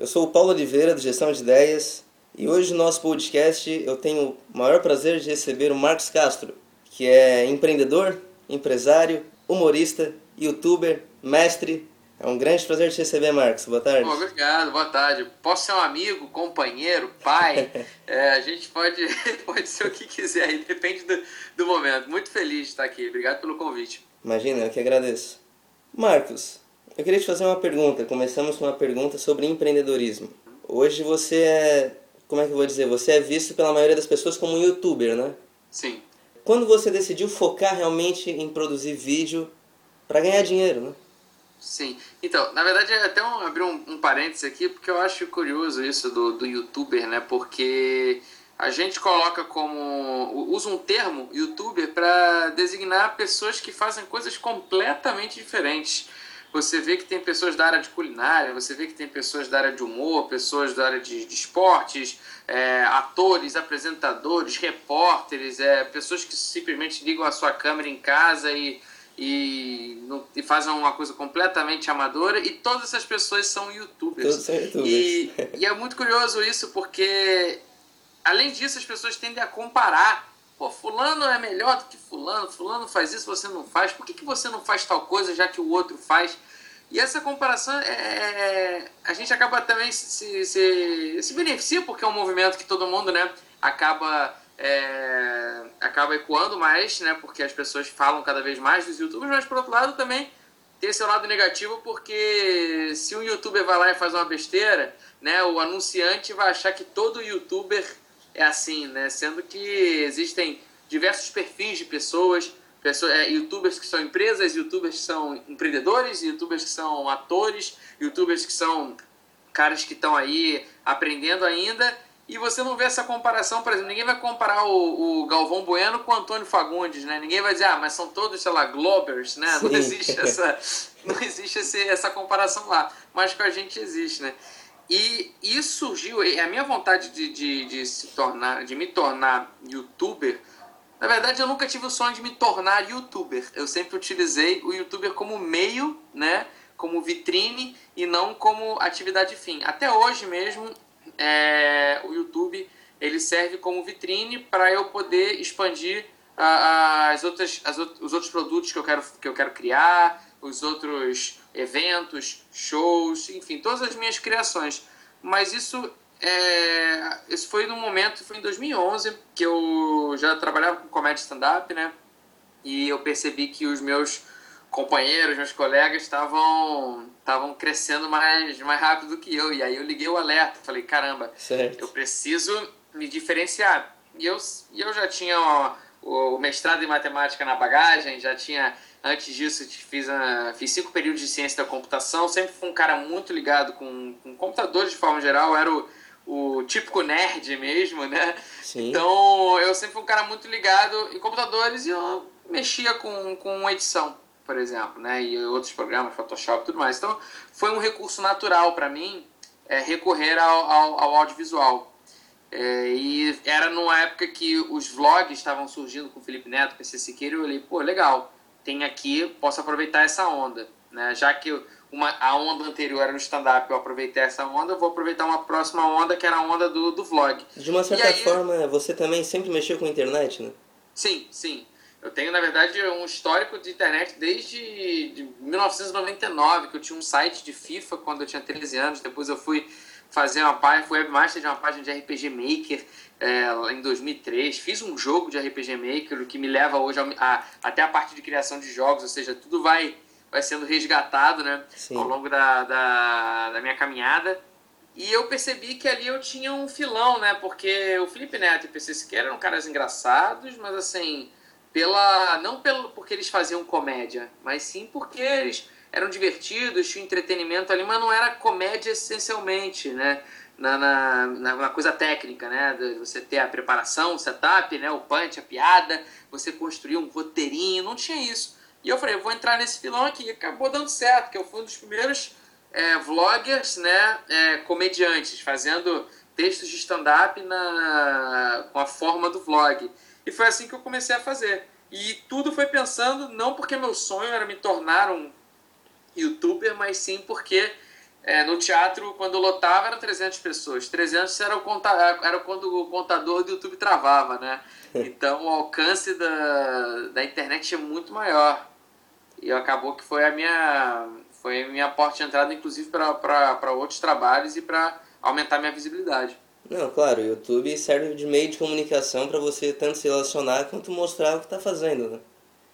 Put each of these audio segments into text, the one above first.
Eu sou o Paulo Oliveira, do Gestão de Ideias, e hoje no nosso podcast eu tenho o maior prazer de receber o Marcos Castro, que é empreendedor, empresário, humorista, youtuber, mestre. É um grande prazer te receber, Marcos. Boa tarde. obrigado, boa tarde. Posso ser um amigo, companheiro, pai? é, a gente pode, pode ser o que quiser aí, depende do, do momento. Muito feliz de estar aqui. Obrigado pelo convite. Imagina, eu que agradeço. Marcos, eu queria te fazer uma pergunta. Começamos com uma pergunta sobre empreendedorismo. Hoje você é, como é que eu vou dizer? Você é visto pela maioria das pessoas como um youtuber, né? Sim. Quando você decidiu focar realmente em produzir vídeo para ganhar dinheiro, né? Sim. Então, na verdade, até um, abrir um, um parênteses aqui, porque eu acho curioso isso do, do youtuber, né? Porque a gente coloca como. usa um termo, youtuber, para designar pessoas que fazem coisas completamente diferentes. Você vê que tem pessoas da área de culinária, você vê que tem pessoas da área de humor, pessoas da área de, de esportes, é, atores, apresentadores, repórteres, é, pessoas que simplesmente ligam a sua câmera em casa e, e, e fazem uma coisa completamente amadora, e todas essas pessoas são youtubers. Todos são youtubers. E, e é muito curioso isso, porque além disso as pessoas tendem a comparar Pô, fulano é melhor do que fulano, fulano faz isso, você não faz, por que, que você não faz tal coisa já que o outro faz? E essa comparação, é, é a gente acaba também se, se, se beneficia, porque é um movimento que todo mundo né, acaba, é, acaba ecoando mais, né, porque as pessoas falam cada vez mais dos youtubers, mas por outro lado também tem seu lado negativo, porque se um youtuber vai lá e faz uma besteira, né, o anunciante vai achar que todo youtuber é assim, né? Sendo que existem diversos perfis de pessoas, pessoas é, youtubers que são empresas, youtubers que são empreendedores, youtubers que são atores, youtubers que são caras que estão aí aprendendo ainda. E você não vê essa comparação, por exemplo, ninguém vai comparar o, o Galvão Bueno com o Antônio Fagundes, né? Ninguém vai dizer, ah, mas são todos, sei lá, Globers, né? Sim. Não existe essa, não existe esse, essa comparação lá. Mas com a gente existe, né? E isso surgiu, a minha vontade de, de, de, se tornar, de me tornar youtuber, na verdade eu nunca tive o sonho de me tornar youtuber. Eu sempre utilizei o youtuber como meio, né, como vitrine e não como atividade fim. Até hoje mesmo, é, o YouTube ele serve como vitrine para eu poder expandir as outras, as, os outros produtos que eu quero, que eu quero criar, os outros eventos, shows, enfim, todas as minhas criações. Mas isso, é, isso foi no momento, foi em 2011, que eu já trabalhava com comédia stand-up, né? E eu percebi que os meus companheiros, meus colegas estavam estavam crescendo mais, mais rápido do que eu. E aí eu liguei o alerta, falei, caramba, certo. eu preciso me diferenciar. E eu, e eu já tinha ó, o mestrado em matemática na bagagem, já tinha Antes disso, fiz, a, fiz cinco períodos de ciência da computação. Sempre fui um cara muito ligado com, com computadores de forma geral. Era o, o típico nerd mesmo, né? Sim. Então, eu sempre fui um cara muito ligado em computadores e eu mexia com, com edição, por exemplo, né? E outros programas, Photoshop e tudo mais. Então, foi um recurso natural para mim é, recorrer ao, ao, ao audiovisual. É, e era numa época que os vlogs estavam surgindo com o Felipe Neto, com esse Siqueira, e eu olhei, pô, legal tem aqui, posso aproveitar essa onda. Né? Já que uma, a onda anterior era no stand-up, eu aproveitei essa onda, eu vou aproveitar uma próxima onda, que era a onda do, do vlog. De uma certa aí, forma, você também sempre mexeu com a internet, né? Sim, sim. Eu tenho, na verdade, um histórico de internet desde de 1999, que eu tinha um site de FIFA quando eu tinha 13 anos, depois eu fui fazer uma página, fui webmaster de uma página de RPG Maker, é, em 2003. Fiz um jogo de RPG Maker, o que me leva hoje a, a, até a parte de criação de jogos, ou seja, tudo vai, vai sendo resgatado né, ao longo da, da, da, minha caminhada. E eu percebi que ali eu tinha um filão, né? Porque o Felipe Neto e o PC Siqueira eram caras engraçados, mas assim, pela não pelo porque eles faziam comédia, mas sim porque eles eram divertidos, tinha entretenimento ali, mas não era comédia essencialmente, né? na, na, na, coisa técnica, né? Você ter a preparação, o setup, né? o punch, a piada, você construir um roteirinho, não tinha isso. E eu falei, eu vou entrar nesse filão aqui. E acabou dando certo, que eu fui um dos primeiros é, vloggers, né? É, comediantes, fazendo textos de stand-up com a forma do vlog. E foi assim que eu comecei a fazer. E tudo foi pensando, não porque meu sonho era me tornar um youtuber, mas sim porque É, no teatro, quando lotava, eram 300 pessoas. 300 era, o conta, era quando o contador do YouTube travava, né? Então, o alcance da, da internet é muito maior. E acabou que foi a minha, foi a minha porta de entrada, inclusive, para outros trabalhos e para aumentar minha visibilidade. Não, claro, o YouTube serve de meio de comunicação para você tanto se relacionar quanto mostrar o que está fazendo, né?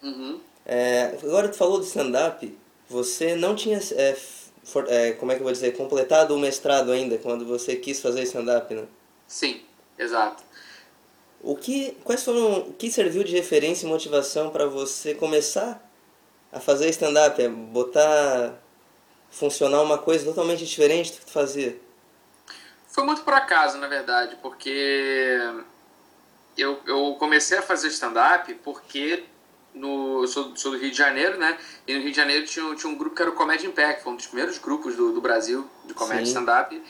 Uhum. É, agora tu falou de stand-up, você não tinha, é, for, é, como é que eu vou dizer, completado o mestrado ainda, quando você quis fazer stand-up, né? Sim, exato. O que, quais foram, o que serviu de referência e motivação para você começar a fazer stand-up, é botar, funcionar uma coisa totalmente diferente do que tu fazia? Foi muito por acaso, na verdade, porque eu, eu comecei a fazer stand-up porque no, eu sou, sou, do Rio de Janeiro, né? E no Rio de Janeiro tinha, tinha um grupo que era o Comédia Impact, foi um dos primeiros grupos do, do Brasil de comédia stand-up.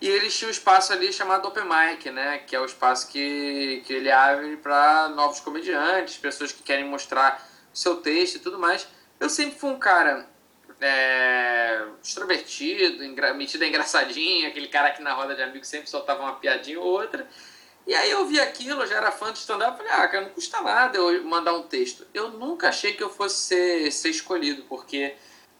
E eles tinham um espaço ali chamado Open Mic, né? Que é o espaço que, que ele abre para novos comediantes, pessoas que querem mostrar seu texto e tudo mais. Eu sempre fui um cara é, extrovertido, engra, metido engraçadinho, aquele cara que na roda de amigos sempre soltava uma piadinha ou outra. E aí eu vi aquilo, já era fã de stand-up, falei, ah, cara, não custa nada eu mandar um texto. Eu nunca achei que eu fosse ser, ser escolhido, porque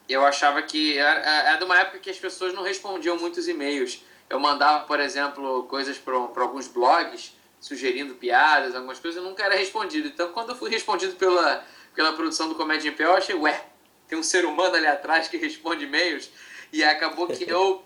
eu achava que era, era de uma época que as pessoas não respondiam muitos e-mails. Eu mandava, por exemplo, coisas para alguns blogs, sugerindo piadas, algumas coisas, eu nunca era respondido. Então, quando eu fui respondido pela, pela produção do Comédia em Pé, eu achei, ué, tem um ser humano ali atrás que responde e-mails. E acabou que eu,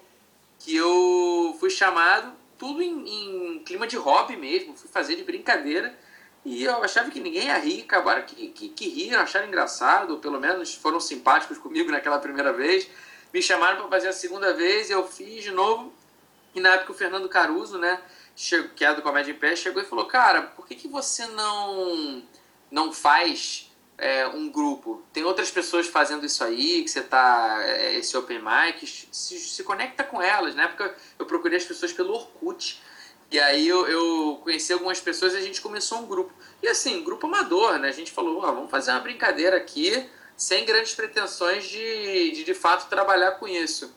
que eu fui chamado tudo em, em, clima de hobby mesmo, fui fazer de brincadeira. E eu achava que ninguém ia rir, acabaram que, que, que riram, acharam engraçado, pelo menos foram simpáticos comigo naquela primeira vez. Me chamaram para fazer a segunda vez, eu fiz de novo. E na época o Fernando Caruso, né, que é do Comédia em Pé, chegou e falou: Cara, por que, que você não, não faz é, um grupo? Tem outras pessoas fazendo isso aí, que você tá. É, esse open mic, se, se conecta com elas. Na época eu procurei as pessoas pelo Orkut. E aí eu, eu conheci algumas pessoas e a gente começou um grupo. E assim, grupo amador, né? A gente falou, vamos fazer uma brincadeira aqui, sem grandes pretensões de, de de fato trabalhar com isso.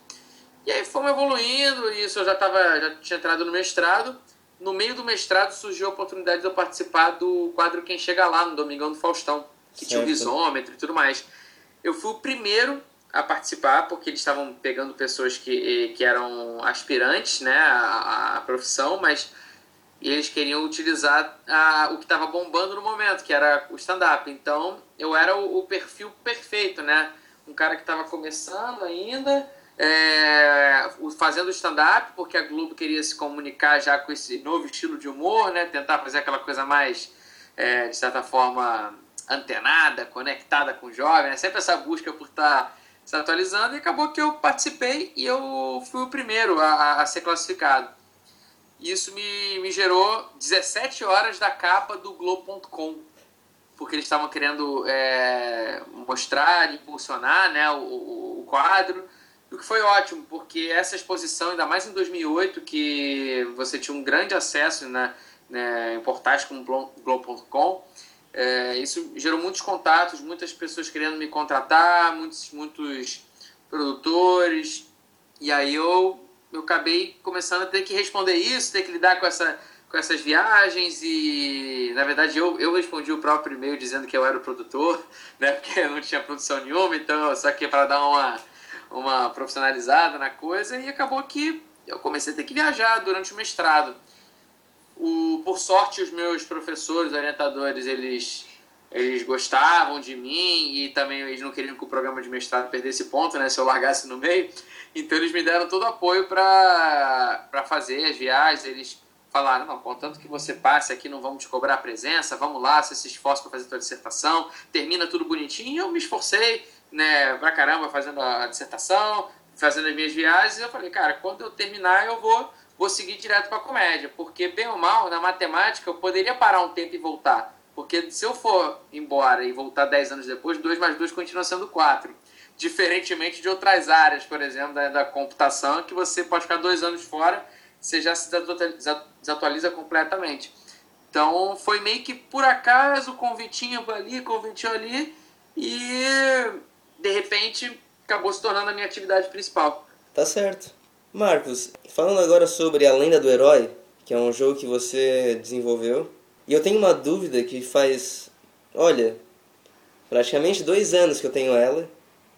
E aí fomos evoluindo, e isso eu já, tava, já tinha entrado no mestrado. No meio do mestrado surgiu a oportunidade de eu participar do quadro Quem Chega Lá, no Domingão do Faustão, que certo. tinha o risômetro e tudo mais. Eu fui o primeiro a participar, porque eles estavam pegando pessoas que, que eram aspirantes né, à, à profissão, mas eles queriam utilizar a, o que estava bombando no momento, que era o stand-up. Então, eu era o, o, perfil perfeito, né? Um cara que estava começando ainda, é, fazendo stand-up, porque a Globo queria se comunicar já com esse novo estilo de humor, né? Tentar fazer aquela coisa mais, é, de certa forma, antenada, conectada com o jovem, né? Sempre essa busca por estar tá se atualizando, e acabou que eu participei e eu fui o primeiro a, a ser classificado. Isso me, me gerou 17 horas da capa do Globo.com, porque eles estavam querendo é, mostrar, impulsionar né, o, o, quadro, o que foi ótimo, porque essa exposição, ainda mais em 2008, que você tinha um grande acesso né, né, em portais como Globo.com, é, isso gerou muitos contatos, muitas pessoas querendo me contratar, muitos, muitos produtores. E aí eu, eu acabei começando a ter que responder isso, ter que lidar com, essa, com essas viagens. E na verdade eu, eu respondi o próprio e-mail dizendo que eu era o produtor, né? Porque eu não tinha produção nenhuma, então só que para dar uma, uma profissionalizada na coisa. E acabou que eu comecei a ter que viajar durante o mestrado. O, por sorte, os meus professores, orientadores, eles, eles gostavam de mim e também eles não queriam que o programa de mestrado perdesse ponto, né, se eu largasse no meio. Então eles me deram todo o apoio para fazer as viagens. Eles falaram, não, contanto que você passe aqui, não vamos te cobrar a presença, vamos lá, você se esforça para fazer tua dissertação, termina tudo bonitinho. E eu me esforcei, né, pra caramba, fazendo a dissertação, fazendo as minhas viagens. Eu falei, cara, quando eu terminar, eu vou vou seguir direto para a comédia, porque bem ou mal, na matemática, eu poderia parar um tempo e voltar. Porque se eu for embora e voltar 10 anos depois, 2 mais 2 continua sendo 4. Diferentemente de outras áreas, por exemplo, da, da computação, que você pode ficar dois anos fora, você já se desatualiza completamente. Então foi meio que por acaso, convitinho ali, convitinho ali, e de repente acabou se tornando a minha atividade principal. Tá certo. Marcos, falando agora sobre A Lenda do Herói, que é um jogo que você desenvolveu, e eu tenho uma dúvida que faz, olha, praticamente dois anos que eu tenho ela,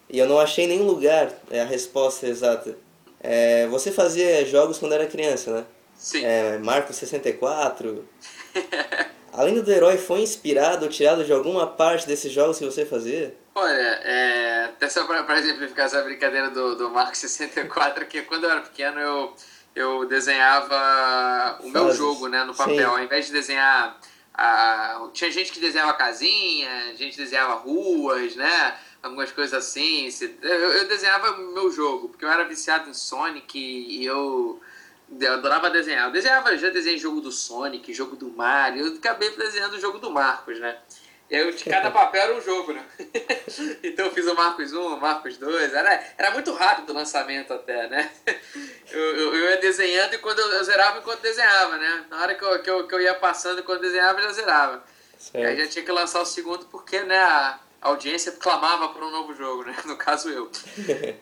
e eu não achei nenhum lugar é, a resposta exata. É, você fazia jogos quando era criança, né? Sim. É, Marco 64. A Lenda do Herói foi inspirado ou tirado de alguma parte desses jogos que você fazia? Olha, é, até só para exemplificar essa brincadeira do, do Marco 64, que quando eu era pequeno eu, eu desenhava o meu jogo né, no papel. Sim. Ao invés de desenhar. A, tinha gente que desenhava casinha, gente desenhava ruas, né? Algumas coisas assim. Eu desenhava o meu jogo, porque eu era viciado em Sonic e eu. Eu adorava desenhar. Eu desenhava, já desenhei jogo do Sonic, jogo do Mario. Eu acabei desenhando o jogo do Marcos, né? Eu, de cada papel era um jogo, né? então eu fiz o Marcos 1, o Marcos 2. Era, era muito rápido o lançamento até, né? Eu, eu, eu ia desenhando e quando eu, eu zerava enquanto desenhava, né? Na hora que eu, que eu, que eu ia passando enquanto desenhava, eu já zerava. Aí Certo. já tinha que lançar o segundo porque, né, a audiência clamava por um novo jogo, né? No caso eu.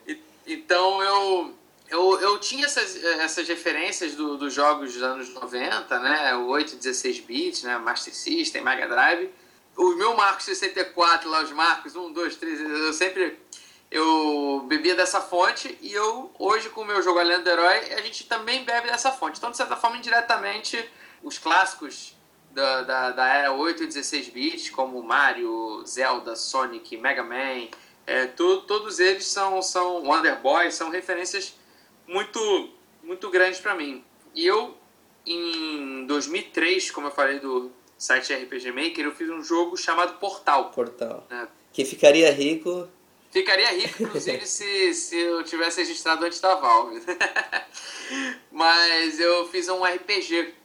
E- então eu, eu, eu tinha essas, essas referências do, dos jogos dos anos 90, né? O 8 e 16 bits, né? Master System, Mega Drive. O meu Marcos 64, lá os Marcos, 1, 2, 3, eu sempre eu bebia dessa fonte e eu, hoje com o meu jogo A Lenda do Herói, a gente também bebe dessa fonte. Então, de certa forma, indiretamente, os clássicos da, da, da era 8 e 16 bits, como Mario, Zelda, Sonic, Mega Man, é, to- todos eles são, são Wonder Boy, são referências muito, muito grandes para mim. E eu, em 2003, como eu falei do site RPG Maker, eu fiz um jogo chamado Portal. Portal. né? Que ficaria rico. Ficaria rico, inclusive, se, se eu tivesse registrado antes da Valve. Mas eu fiz um RPG.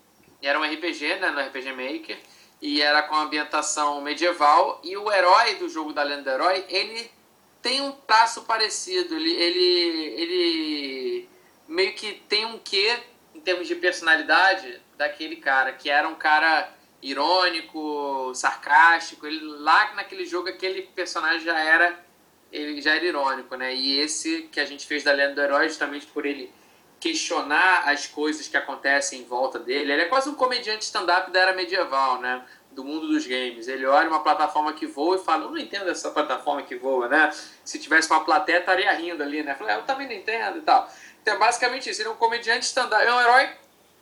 Era um RPG, né, no RPG Maker. E era com ambientação medieval. E o herói do jogo da Lenda do Herói, ele tem um traço parecido. Ele, ele, ele meio que tem um quê, em termos de personalidade, daquele cara. Que era um cara irônico, sarcástico. Ele, lá naquele jogo, aquele personagem já era ele já era irônico, né? E esse que a gente fez da Lenda do Herói, justamente por ele questionar as coisas que acontecem em volta dele. Ele é quase um comediante stand-up da era medieval, né? Do mundo dos games. Ele olha uma plataforma que voa e fala: Eu não entendo essa plataforma que voa, né? Se tivesse uma plateia, estaria rindo ali, né? Fala, "É, Eu também não entendo e tal. Então é basicamente isso. Ele é um comediante stand-up. É um herói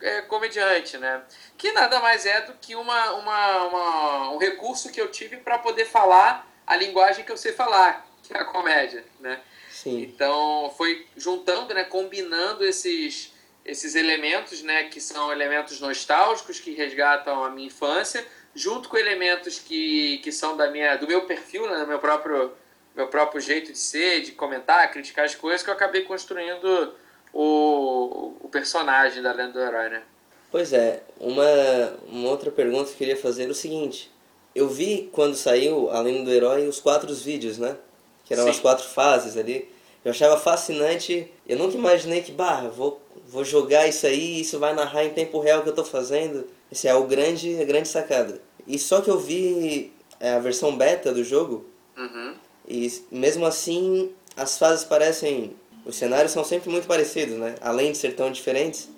é, comediante, né? Que nada mais é do que uma, uma, uma- um recurso que eu tive para poder falar a linguagem que eu sei falar, que é a comédia, né? Sim. Então foi juntando, né, combinando esses esses elementos, né, que são elementos nostálgicos que resgatam a minha infância, junto com elementos que, que são da minha do meu perfil, né, do meu próprio meu próprio jeito de ser, de comentar, criticar as coisas, que eu acabei construindo o, o personagem da Lenda do Herói, né? Pois é, uma, uma outra pergunta que eu queria fazer é o seguinte. Eu vi quando saiu, além do herói, os quatro vídeos, né? Que eram Sim. as quatro fases ali. Eu achava fascinante. Eu nunca imaginei que, bah, vou, vou jogar isso aí, isso vai narrar em tempo real o que eu tô fazendo. Esse é o grande, a grande sacada. E só que eu vi é, a versão beta do jogo, Uhum. e mesmo assim as fases parecem. Os cenários são sempre muito parecidos, né? Além de ser tão diferentes.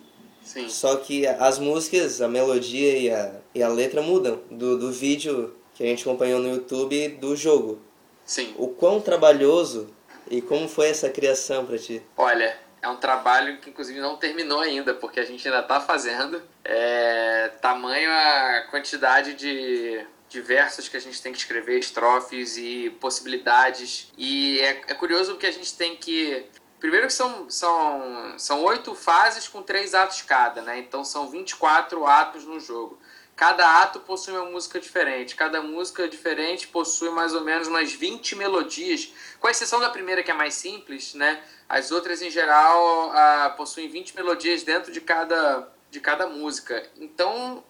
Sim. Só que as músicas, a melodia e a, e a letra mudam do, do vídeo que a gente acompanhou no YouTube do jogo. Sim. O quão trabalhoso e como foi essa criação pra ti? Olha, é um trabalho que inclusive não terminou ainda, porque a gente ainda está fazendo. É, tamanho a quantidade de, de versos que a gente tem que escrever, estrofes e possibilidades. E é, é curioso porque a gente tem que. Primeiro que são, são, são oito fases com três atos cada, né? Então são 24 atos no jogo. Cada ato possui uma música diferente. Cada música diferente possui mais ou menos umas 20 melodias, com exceção da primeira que é mais simples, né? As outras em geral possuem 20 melodias dentro de cada, de cada música. Então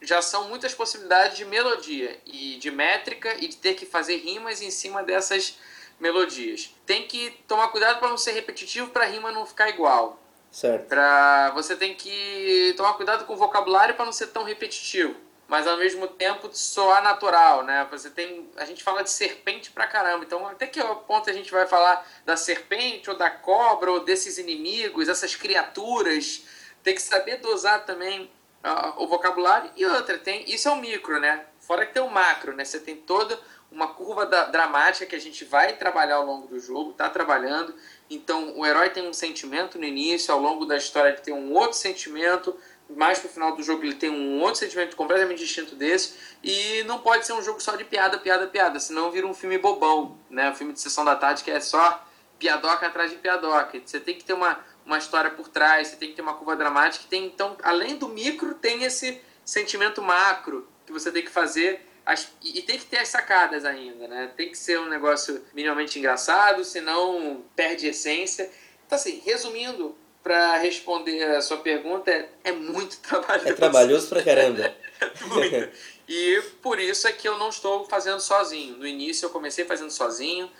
já são muitas possibilidades de melodia e de métrica e de ter que fazer rimas em cima dessas melodias. Tem que tomar cuidado para não ser repetitivo para a rima não ficar igual. Certo. Pra, você tem que tomar cuidado com o vocabulário para não ser tão repetitivo. mas ao mesmo tempo soar natural, né? Você tem, a gente fala de serpente pra caramba, então até que ponto a gente vai falar da serpente ou da cobra ou desses inimigos, essas criaturas, tem que saber dosar também uh, o vocabulário e outra tem, isso é o micro, né? Fora que tem o macro, né? Você tem toda uma curva da, dramática que a gente vai trabalhar ao longo do jogo, tá trabalhando. Então o herói tem um sentimento no início, ao longo da história ele tem um outro sentimento, mais pro final do jogo ele tem um outro sentimento completamente distinto desse e não pode ser um jogo só de piada, piada, piada, senão vira um filme bobão, né? Um filme de sessão da tarde que é só piadoca atrás de piadoca. Você tem que ter uma, uma história por trás, você tem que ter uma curva dramática. Tem, então, além do micro, tem esse sentimento macro que você tem que fazer as, e, e tem que ter as sacadas ainda, né? Tem que ser um negócio minimamente engraçado, senão perde essência. Então, assim, resumindo, para responder a sua pergunta, é, é muito trabalhoso. É trabalhoso pra caramba. E por isso é que eu não estou fazendo sozinho. No início eu comecei fazendo sozinho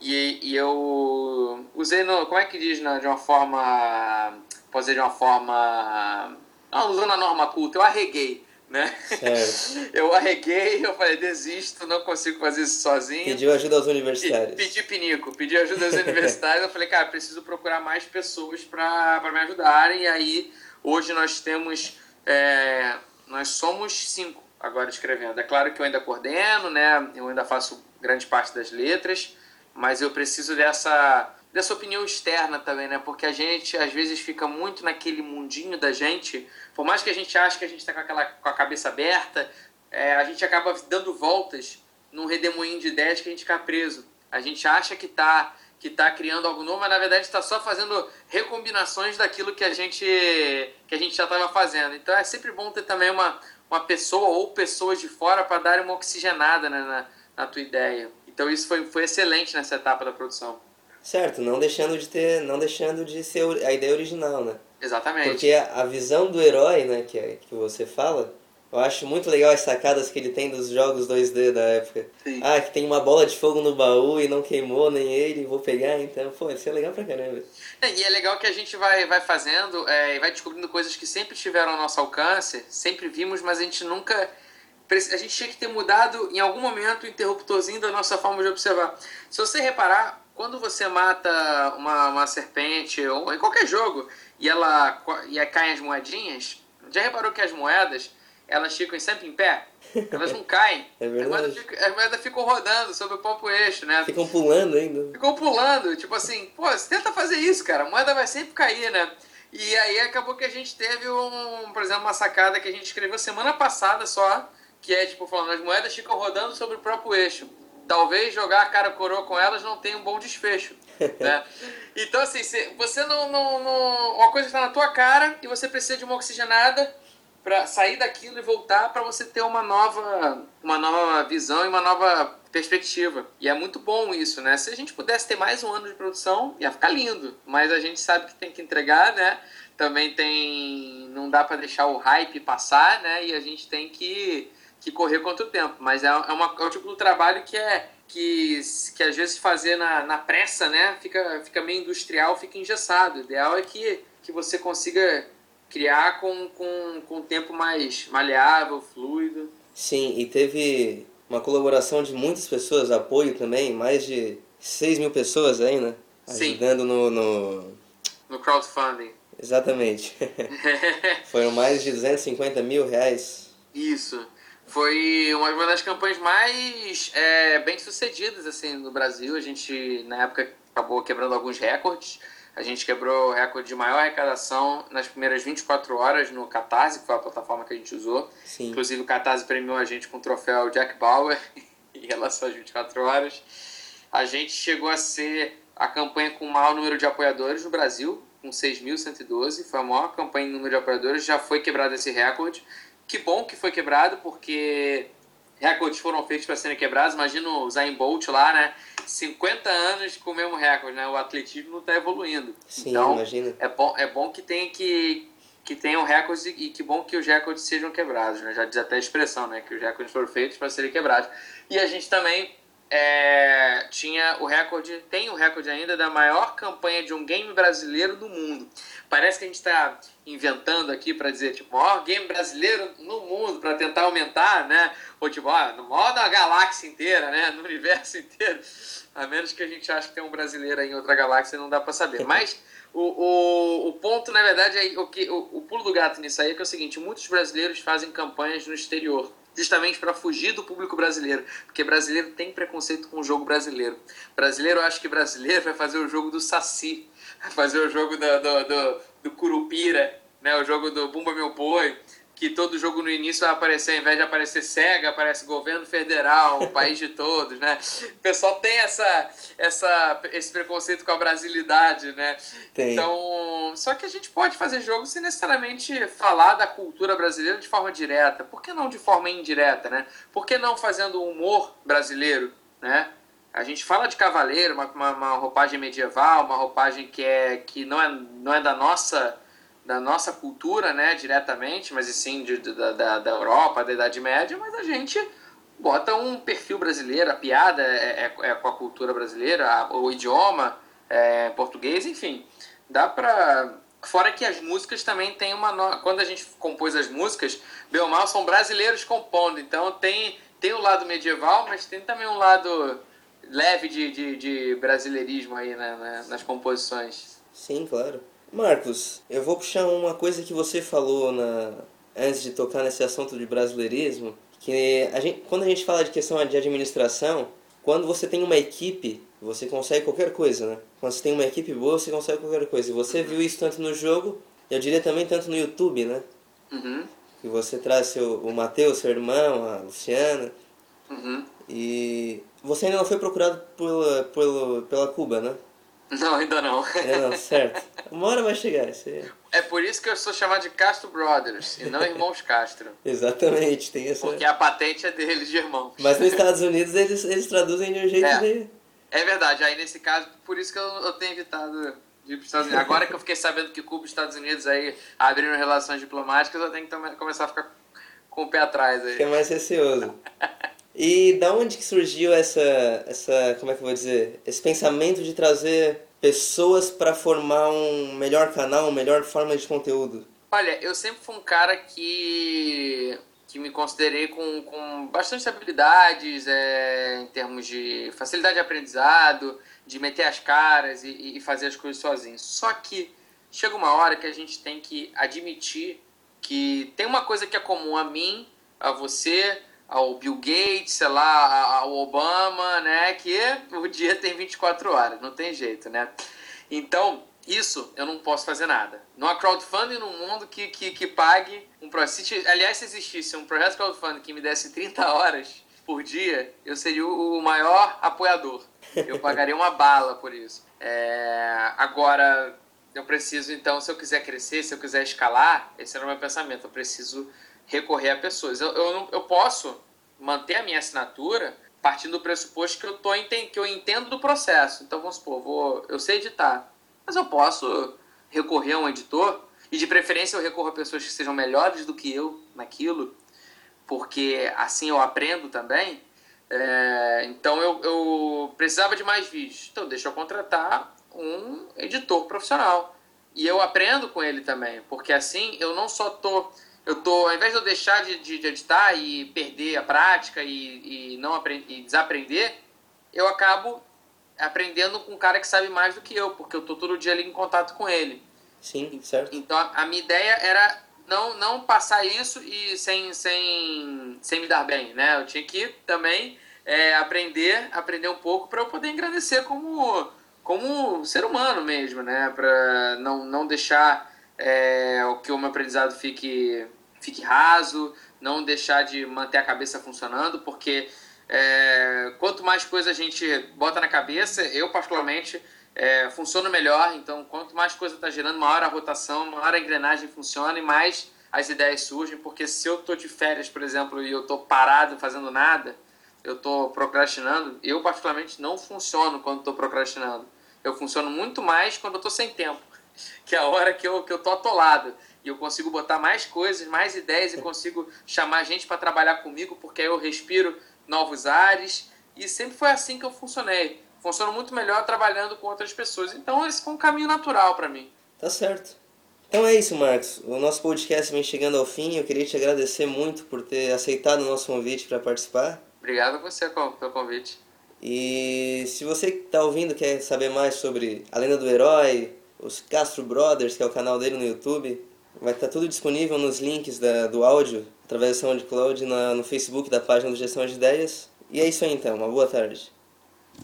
e, e eu usei, no, como é que diz, de uma forma, pode dizer de uma forma, não, usando a norma culta, eu arreguei né? Certo. Eu arreguei, eu falei, desisto, não consigo fazer isso sozinho. Pediu ajuda aos universitários. Pedi pinico, pedi ajuda aos universitários. Eu falei, cara, preciso procurar mais pessoas para me ajudarem. E aí, hoje nós temos, é, nós somos cinco agora escrevendo. É claro que eu ainda coordeno, né? Eu ainda faço grande parte das letras, mas eu preciso dessa dessa opinião externa também, né? Porque a gente às vezes fica muito naquele mundinho da gente por mais que a gente ache que a gente está com, aquela, com a cabeça aberta, é, a gente acaba dando voltas num redemoinho de ideias que a gente fica preso. A gente acha que está que tá criando algo novo, mas na verdade está só fazendo recombinações daquilo que a gente, que a gente já estava fazendo. Então é sempre bom ter também uma, uma pessoa ou pessoas de fora para dar uma oxigenada né, na, na tua ideia. Então isso foi, foi excelente nessa etapa da produção. Certo, não deixando de ter, não deixando de ser a ideia original, né? Exatamente. Porque a visão do herói, né, que, é, que você fala, eu acho muito legal as sacadas que ele tem dos jogos 2D da época. Sim. Ah, que tem uma bola de fogo no baú e não queimou nem ele, vou pegar, então, pô, isso é legal pra caramba. É, e é legal que a gente vai, vai fazendo é, e vai descobrindo coisas que sempre estiveram ao nosso alcance, sempre vimos, mas a gente nunca. A gente tinha que ter mudado em algum momento o interruptorzinho da nossa forma de observar. Se você reparar, quando você mata uma, uma serpente, ou em qualquer jogo, e ela e caem as moedinhas, já reparou que as moedas elas ficam sempre em pé? Elas não caem. É verdade. As moedas, ficam, as moedas ficam rodando sobre o próprio eixo, né? Ficam pulando ainda. Ficam pulando. Tipo assim, pô, você tenta fazer isso, cara. A moeda vai sempre cair, né? E aí acabou que a gente teve, um, por exemplo, uma sacada que a gente escreveu semana passada só, que é tipo falando, as moedas ficam rodando sobre o próprio eixo talvez jogar a cara coroa com elas não tenha um bom desfecho. Né? então, assim, você não, não, não. Uma coisa está na tua cara e você precisa de uma oxigenada para sair daquilo e voltar para você ter uma nova, uma nova visão e uma nova perspectiva. E é muito bom isso, né? Se a gente pudesse ter mais um ano de produção, ia ficar lindo. Mas a gente sabe que tem que entregar, né? Também tem. Não dá para deixar o hype passar, né? E a gente tem que que correr contra o tempo. Mas é, é, uma, é um tipo de trabalho que é que, que às vezes fazer na, na pressa, né, fica, fica meio industrial, fica engessado. O ideal é que, que você consiga criar com, com, com um tempo mais maleável, fluido. Sim, e teve uma colaboração de muitas pessoas, apoio também, mais de 6 mil pessoas aí, né? Ajudando no, no... No crowdfunding. Exatamente. Foram mais de 250 mil reais. Isso foi uma das campanhas mais é, bem sucedidas assim no Brasil. A gente na época acabou quebrando alguns recordes. A gente quebrou o recorde de maior arrecadação nas primeiras 24 horas no Catarse, que foi a plataforma que a gente usou. Sim. Inclusive o Catarse premiou a gente com o troféu Jack Bauer em relação às 24 horas. A gente chegou a ser a campanha com o maior número de apoiadores no Brasil, com 6.112. Foi a maior campanha em número de apoiadores, já foi quebrado esse recorde. Que bom que foi quebrado, porque recordes foram feitos para serem quebrados. Imagina o Zayn Bolt lá, né? 50 anos com o mesmo recorde, né? O atletismo não está evoluindo. Sim, então, imagina. É bom, é bom que tenha que que tenham recordes e que bom que os recordes sejam quebrados, né? Já diz até a expressão, né? Que os recordes foram feitos para serem quebrados. E a gente também é, tinha o recorde, tem o recorde ainda da maior campanha de um game brasileiro do mundo. Parece que a gente está inventando aqui para dizer, tipo, maior game brasileiro no mundo, para tentar aumentar, né? Ou tipo, ó, no modo da galáxia inteira, né? No universo inteiro. A menos que a gente ache que tem um brasileiro aí em outra galáxia, não dá para saber. Mas o, o, o ponto, na verdade, é o, que, o, o pulo do gato nisso aí é que é o seguinte: muitos brasileiros fazem campanhas no exterior justamente para fugir do público brasileiro, porque brasileiro tem preconceito com o jogo brasileiro. Brasileiro acha que brasileiro vai fazer o jogo do Saci, vai fazer o jogo do, do, do, do Curupira, né, o jogo do Bumba Meu Boi, que todo jogo no início vai aparecer, ao invés de aparecer SEGA, aparece governo federal, o país de todos, né? O pessoal tem essa, essa, esse preconceito com a brasilidade, né? Tem. Então, só que a gente pode fazer jogo sem necessariamente falar da cultura brasileira de forma direta. Por que não de forma indireta, né? Por que não fazendo humor brasileiro, né? A gente fala de cavaleiro, uma, uma, uma roupagem medieval, uma roupagem que, é, que não, é, não é da nossa da nossa cultura, né, diretamente, mas sim de, de, da, da Europa, da Idade Média, mas a gente bota um perfil brasileiro, a piada é, é, é com a cultura brasileira, a, o idioma é português, enfim. Dá pra. Fora que as músicas também tem uma. No... Quando a gente compôs as músicas, bem ou mal, são brasileiros compondo. Então tem, tem o lado medieval, mas tem também um lado leve de, de, de brasileirismo aí né, né nas composições. Sim, claro. Marcos, eu vou puxar uma coisa que você falou na antes de tocar nesse assunto de brasileirismo, que a gente, quando a gente fala de questão de administração, quando você tem uma equipe, você consegue qualquer coisa, né? Quando você tem uma equipe boa, você consegue qualquer coisa. E você viu isso tanto no jogo, eu diria também tanto no YouTube, né? Uhum. Que você traz seu, o Matheus, seu irmão, a Luciana. Uhum. E você ainda não foi procurado pela, pela, pela Cuba, né? Não, ainda não. É, não, certo. Uma hora vai chegar. Isso aí. É por isso que eu sou chamado de Castro Brothers e não Irmãos Castro. Exatamente, tem essa. Porque a patente é deles de irmãos. Mas nos Estados Unidos eles, eles traduzem de um jeito é. de. É verdade, aí nesse caso, por isso que eu, eu tenho evitado de ir para os Estados Unidos. Agora que eu fiquei sabendo que Cuba e Estados Unidos aí abriram relações diplomáticas, eu tenho que começar a ficar com o pé atrás aí. Fica mais receoso. E da onde que surgiu essa, essa, como é que eu vou dizer, esse pensamento de trazer pessoas para formar um melhor canal, uma melhor forma de conteúdo? Olha, eu sempre fui um cara que, que me considerei com, com bastante habilidades é, em termos de facilidade de aprendizado, de meter as caras e, e fazer as coisas sozinho. Só que chega uma hora que a gente tem que admitir que tem uma coisa que é comum a mim, a você, ao Bill Gates, sei lá, ao Obama, né? Que o dia tem 24 horas, não tem jeito, né? Então, isso eu não posso fazer nada. Não há crowdfunding no mundo que, que, que pague um processo. Aliás, se existisse um projeto crowdfunding que me desse 30 horas por dia, eu seria o maior apoiador. Eu pagaria uma bala por isso. É... Agora, eu preciso, então, se eu quiser crescer, se eu quiser escalar, esse era o meu pensamento. Eu preciso recorrer a pessoas. Eu, eu, eu posso manter a minha assinatura partindo do pressuposto que eu, tô, que eu entendo do processo. Então, vamos supor, vou, eu sei editar, mas eu posso recorrer a um editor, e de preferência eu recorro a pessoas que sejam melhores do que eu naquilo, porque assim eu aprendo também. É, então eu, eu precisava de mais vídeos. Então deixa eu contratar um editor profissional. E eu aprendo com ele também, porque assim eu não só tô eu tô, ao invés de eu deixar de, de, de editar e perder a prática e, e não aprender, e desaprender, eu acabo aprendendo com um cara que sabe mais do que eu, porque eu tô todo dia ali em contato com ele. Sim, certo. Então a, a minha ideia era não, não passar isso e sem, sem, sem me dar bem, né? Eu tinha que também é, aprender, aprender um pouco para eu poder engrandecer como, como ser humano mesmo, né? Para não, não deixar é, que o meu aprendizado fique fique raso, não deixar de manter a cabeça funcionando, porque é, quanto mais coisa a gente bota na cabeça, eu particularmente é, funciono melhor. Então, quanto mais coisa está gerando, maior a rotação, maior a engrenagem funciona e mais as ideias surgem. Porque se eu estou de férias, por exemplo, e eu estou parado fazendo nada, eu estou procrastinando, eu particularmente não funciono quando estou procrastinando. Eu funciono muito mais quando eu estou sem tempo, que é a hora que eu, que eu tô atolado e eu consigo botar mais coisas, mais ideias e consigo chamar gente para trabalhar comigo, porque aí eu respiro novos ares. E sempre foi assim que eu funcionei. Funciono muito melhor trabalhando com outras pessoas. Então esse foi um caminho natural para mim. Tá certo. Então é isso, Marcos. O nosso podcast vem chegando ao fim. Eu queria te agradecer muito por ter aceitado o nosso convite para participar. Obrigado a você pelo convite. E se você que está ouvindo quer saber mais sobre a lenda do herói, os Castro Brothers, que é o canal dele no YouTube, vai estar tá tudo disponível nos links da, do áudio através do SoundCloud na, no Facebook da página do Gestão de Ideias. E é isso aí então, uma boa tarde.